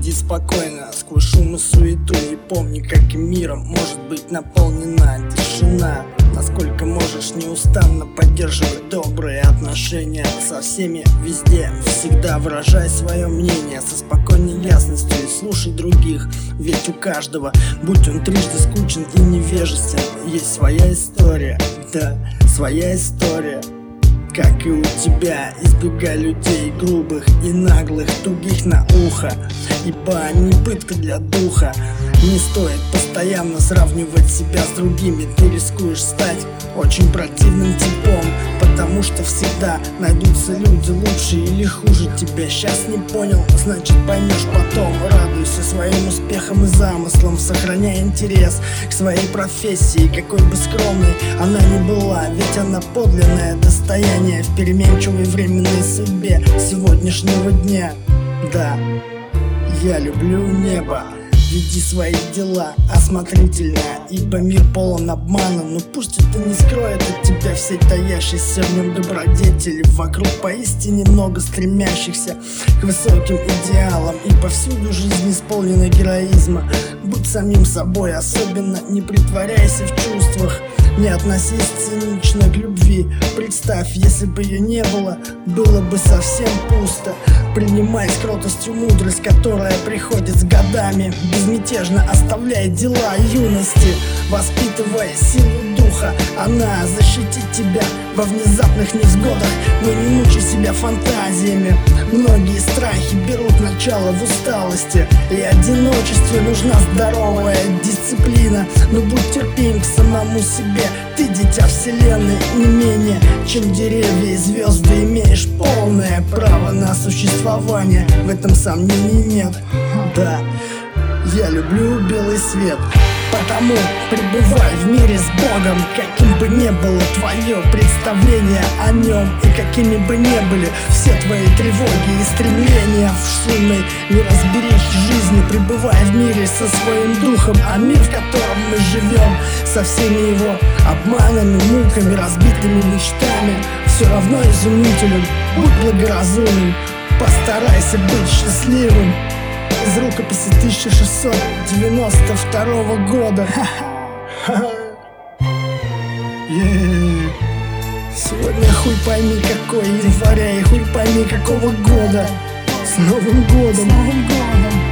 Иди спокойно сквозь шум и суету И помни, как и миром может быть наполнена тишина. Насколько можешь неустанно поддерживать добрые отношения Со всеми везде, всегда выражай свое мнение Со спокойной ясностью и слушай других. Ведь у каждого, будь он трижды скучен и невежествен Есть своя история, да, своя история. Как и у тебя Избегай людей грубых и наглых Тугих на ухо Ибо они пытка для духа. Не стоит постоянно сравнивать себя с другими Ты рискуешь стать очень противным типом Потому что всегда найдутся люди лучше или хуже тебя. Сейчас не понял, значит поймешь потом. Радуйся своим успехам и замыслам Сохраняй интерес к своей профессии. Какой бы скромной она ни была Ведь она подлинное достояние В переменчивой временной судьбе сегодняшнего дня. Да, я люблю небо. Веди свои дела осмотрительно Ибо мир полон обмана. Но пусть это не скроет от тебя все таящиеся в нем добродетели. Вокруг поистине много стремящихся к высоким идеалам И повсюду жизнь исполнена героизма. Будь самим собой, особенно не притворяйся в чувствах не относись цинично к любви. Представь, если бы ее не было, было бы совсем пусто. Принимай с кротостью мудрость, которая приходит с годами. Безмятежно оставляй дела юности. Воспитывай силу духа, она защитит тебя во внезапных невзгодах. Но не мучай себя фантазиями. Многие страхи берут начало в усталости. И одиночестве нужна здоровая дисциплина. Но будь терпим к самому себе. Ты дитя вселенной не менее Чем деревья и звезды. Имеешь полное право на существование. В этом сомнений нет. Да, я люблю белый свет Потому пребывай в мире с Богом Каким бы ни было твое представление о нем И какими бы ни были все твои тревоги и стремления В шумной неразберихе жизни Пребывай в мире со своим духом А мир, в котором мы живем Со всеми его обманами, муками, разбитыми мечтами Все равно изумителен, будь благоразумен Постарайся быть счастливым из рукописи 1692 года. Сегодня хуй пойми какой января и хуй пойми какого года. С Новым годом! С Новым годом!